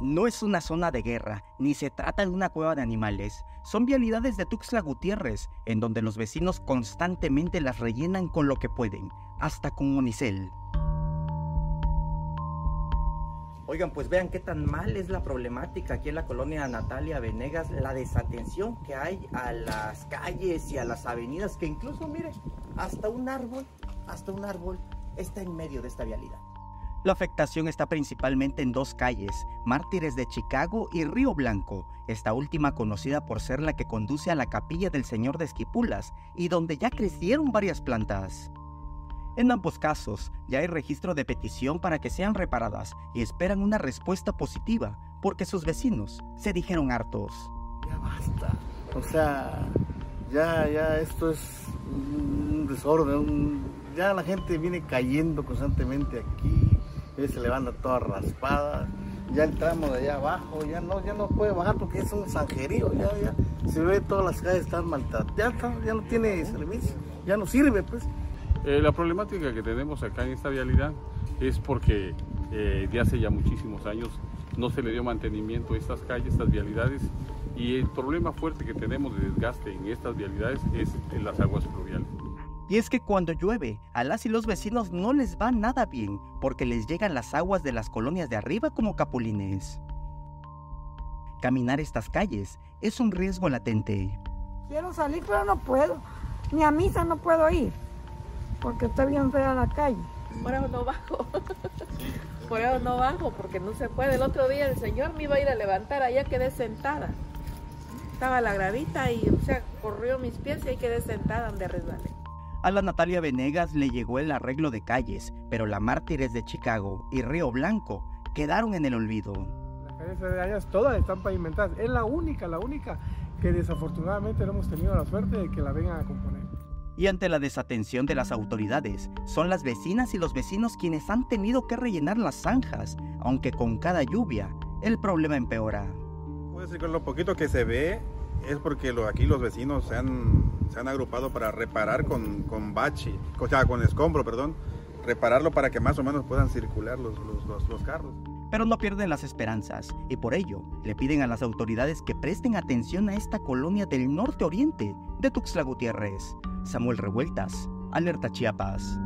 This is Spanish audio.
No es una zona de guerra, ni se trata de una cueva de animales. Son vialidades de Tuxtla Gutiérrez, en donde los vecinos constantemente las rellenan con lo que pueden, hasta con unicel. Oigan, pues vean qué tan mal es la problemática aquí en la colonia Natalia Venegas, la desatención que hay a las calles y a las avenidas, que incluso, mire, hasta un árbol, hasta un árbol está en medio de esta vialidad. La afectación está principalmente en dos calles, Mártires de Chicago y Río Blanco, esta última conocida por ser la que conduce a la capilla del Señor de Esquipulas y donde ya crecieron varias plantas. En ambos casos, ya hay registro de petición para que sean reparadas y esperan una respuesta positiva porque sus vecinos se dijeron hartos. Ya basta. O sea, ya, ya esto es un desorden. ya la gente viene cayendo constantemente aquí. Se levanta toda raspada. Ya el tramo de allá abajo ya no, ya no puede bajar porque es un zanjerío. Ya, ya se ve todas las calles están maltratadas. Ya, ya no tiene servicio. Ya no sirve, pues. Eh, la problemática que tenemos acá en esta vialidad es porque eh, de hace ya muchísimos años no se le dio mantenimiento a estas calles, estas vialidades, y el problema fuerte que tenemos de desgaste en estas vialidades es en las aguas pluviales. Y es que cuando llueve, a las y los vecinos no les va nada bien, porque les llegan las aguas de las colonias de arriba como capulines. Caminar estas calles es un riesgo latente. Quiero salir, pero no puedo. Ni a misa no puedo ir porque está bien fea la calle. Por eso no bajo. Por eso no bajo, porque no se puede. El otro día el señor me iba a ir a levantar, allá quedé sentada. Estaba la gravita y o sea, corrió mis pies y ahí quedé sentada donde resbalé. A la Natalia Venegas le llegó el arreglo de calles, pero la Mártires de Chicago y Río Blanco quedaron en el olvido. Las calles de allá todas están pavimentadas. Es la única, la única que desafortunadamente no hemos tenido la suerte de que la vengan a componer y ante la desatención de las autoridades, son las vecinas y los vecinos quienes han tenido que rellenar las zanjas, aunque con cada lluvia el problema empeora. Puede ser que lo poquito que se ve es porque aquí los vecinos se han, se han agrupado para reparar con, con bache, o sea, con escombro, perdón, repararlo para que más o menos puedan circular los, los, los carros. Pero no pierden las esperanzas y por ello le piden a las autoridades que presten atención a esta colonia del norte oriente de Tuxtla Gutiérrez Samuel Revueltas, Alerta Chiapas.